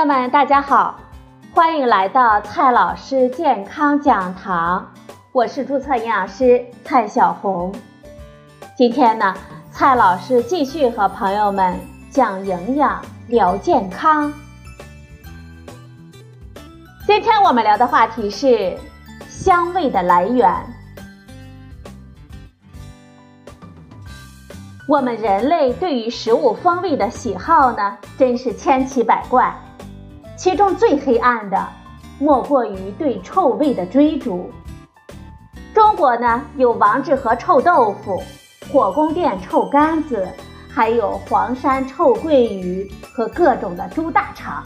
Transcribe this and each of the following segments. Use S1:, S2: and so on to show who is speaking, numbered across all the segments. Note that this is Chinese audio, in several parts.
S1: 朋友们，大家好，欢迎来到蔡老师健康讲堂，我是注册营养师蔡小红。今天呢，蔡老师继续和朋友们讲营养、聊健康。今天我们聊的话题是香味的来源。我们人类对于食物风味的喜好呢，真是千奇百怪。其中最黑暗的，莫过于对臭味的追逐。中国呢，有王致和臭豆腐、火宫殿臭干子，还有黄山臭鳜鱼和各种的猪大肠。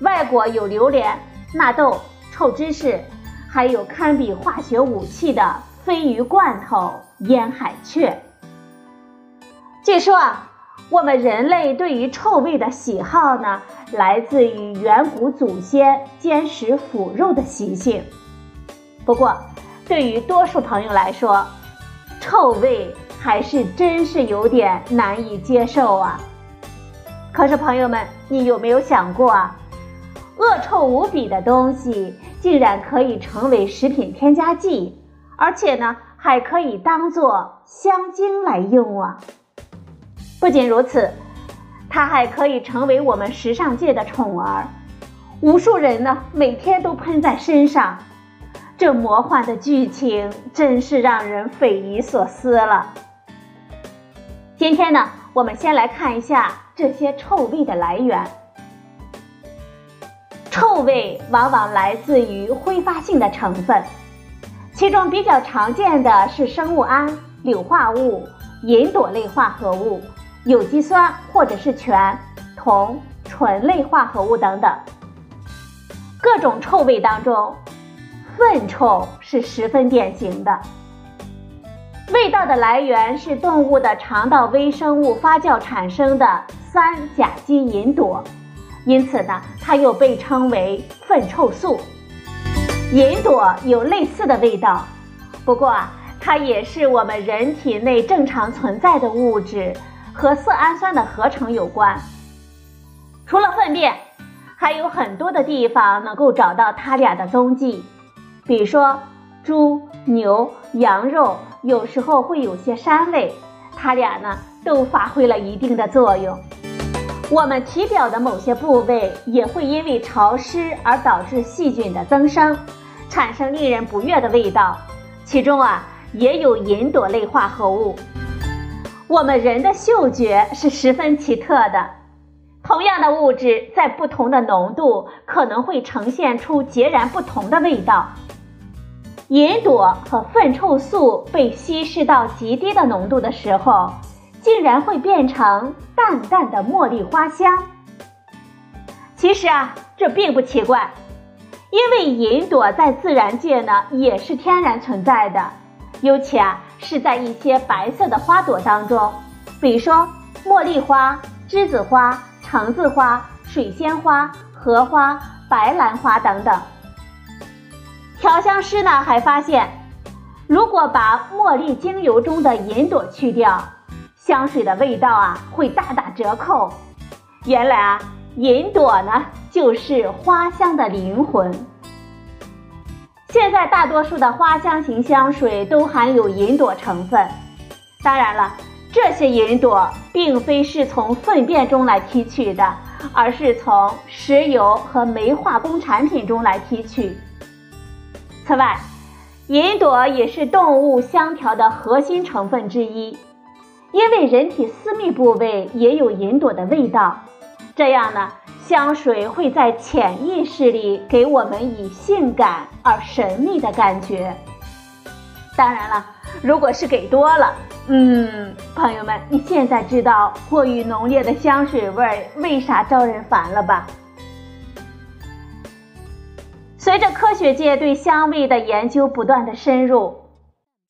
S1: 外国有榴莲、纳豆、臭芝士，还有堪比化学武器的鲱鱼罐头、腌海雀。据说啊，我们人类对于臭味的喜好呢，来自于远古祖先兼食腐肉的习性。不过，对于多数朋友来说，臭味还是真是有点难以接受啊。可是，朋友们，你有没有想过啊？恶臭无比的东西，竟然可以成为食品添加剂，而且呢，还可以当做香精来用啊！不仅如此，它还可以成为我们时尚界的宠儿，无数人呢每天都喷在身上。这魔幻的剧情真是让人匪夷所思了。今天呢，我们先来看一下这些臭味的来源。臭味往往来自于挥发性的成分，其中比较常见的是生物胺、硫化物、吲哚类化合物。有机酸或者是醛、铜、醇类化合物等等，各种臭味当中，粪臭是十分典型的。味道的来源是动物的肠道微生物发酵产生的三甲基吲哚，因此呢，它又被称为粪臭素。吲哚有类似的味道，不过啊，它也是我们人体内正常存在的物质。和色氨酸的合成有关。除了粪便，还有很多的地方能够找到它俩的踪迹，比如说猪、牛、羊肉，有时候会有些膻味，它俩呢都发挥了一定的作用。我们体表的某些部位也会因为潮湿而导致细菌的增生，产生令人不悦的味道，其中啊也有吲哚类化合物。我们人的嗅觉是十分奇特的，同样的物质在不同的浓度可能会呈现出截然不同的味道。银朵和粪臭素被稀释到极低的浓度的时候，竟然会变成淡淡的茉莉花香。其实啊，这并不奇怪，因为银朵在自然界呢也是天然存在的，尤其啊。是在一些白色的花朵当中，比如说茉莉花、栀子花、橙子花、水仙花、荷花、白兰花等等。调香师呢还发现，如果把茉莉精油中的银朵去掉，香水的味道啊会大打折扣。原来啊，银朵呢就是花香的灵魂。现在大多数的花香型香水都含有银朵成分，当然了，这些银朵并非是从粪便中来提取的，而是从石油和煤化工产品中来提取。此外，银朵也是动物香调的核心成分之一，因为人体私密部位也有银朵的味道，这样呢。香水会在潜意识里给我们以性感而神秘的感觉。当然了，如果是给多了，嗯，朋友们，你现在知道过于浓烈的香水味为啥招人烦了吧？随着科学界对香味的研究不断的深入，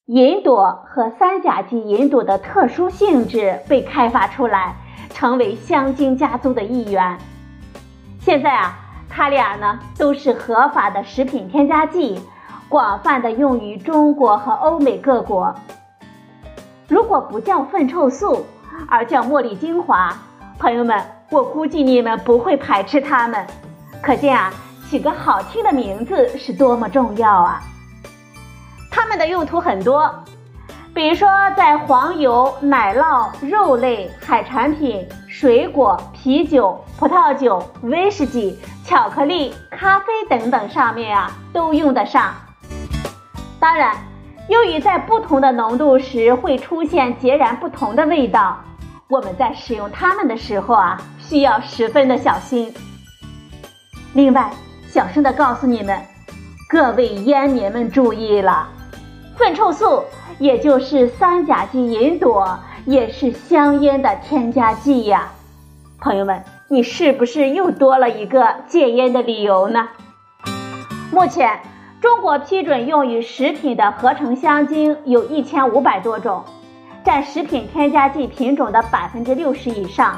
S1: 银朵和三甲基银朵的特殊性质被开发出来，成为香精家族的一员。现在啊，它俩呢都是合法的食品添加剂，广泛的用于中国和欧美各国。如果不叫粪臭素，而叫茉莉精华，朋友们我估计你们不会排斥它们。可见啊，起个好听的名字是多么重要啊！它们的用途很多，比如说在黄油、奶酪、肉类、海产品、水果、啤酒、葡萄酒、威士忌、巧克力、咖啡等等上面啊都用得上。当然，由于在不同的浓度时会出现截然不同的味道，我们在使用它们的时候啊需要十分的小心。另外，小声的告诉你们，各位烟民们注意了。粪臭素，也就是三甲基银朵，也是香烟的添加剂呀。朋友们，你是不是又多了一个戒烟的理由呢？目前，中国批准用于食品的合成香精有一千五百多种，占食品添加剂品种的百分之六十以上。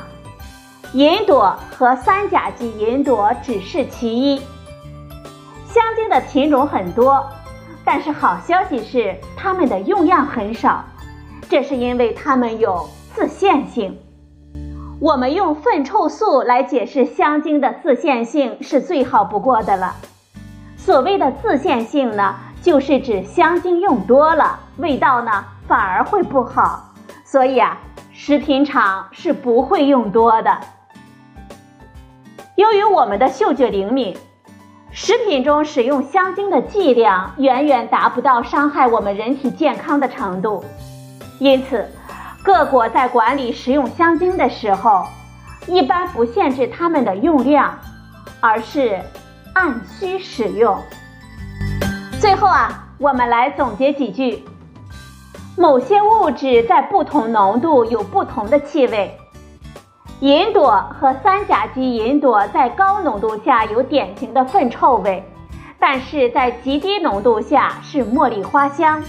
S1: 银朵和三甲基银朵只是其一，香精的品种很多。但是好消息是，它们的用量很少，这是因为它们有自限性。我们用粪臭素来解释香精的自限性是最好不过的了。所谓的自限性呢，就是指香精用多了，味道呢反而会不好。所以啊，食品厂是不会用多的。由于我们的嗅觉灵敏。食品中使用香精的剂量远远达不到伤害我们人体健康的程度，因此，各国在管理食用香精的时候，一般不限制它们的用量，而是按需使用。最后啊，我们来总结几句：某些物质在不同浓度有不同的气味。银朵和三甲基银朵在高浓度下有典型的粪臭味，但是在极低浓度下是茉莉花香。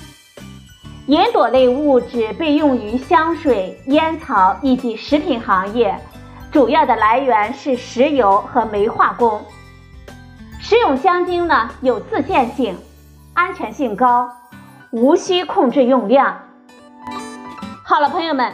S1: 银朵类物质被用于香水、烟草以及食品行业，主要的来源是石油和煤化工。食用香精呢有自限性，安全性高，无需控制用量。好了，朋友们。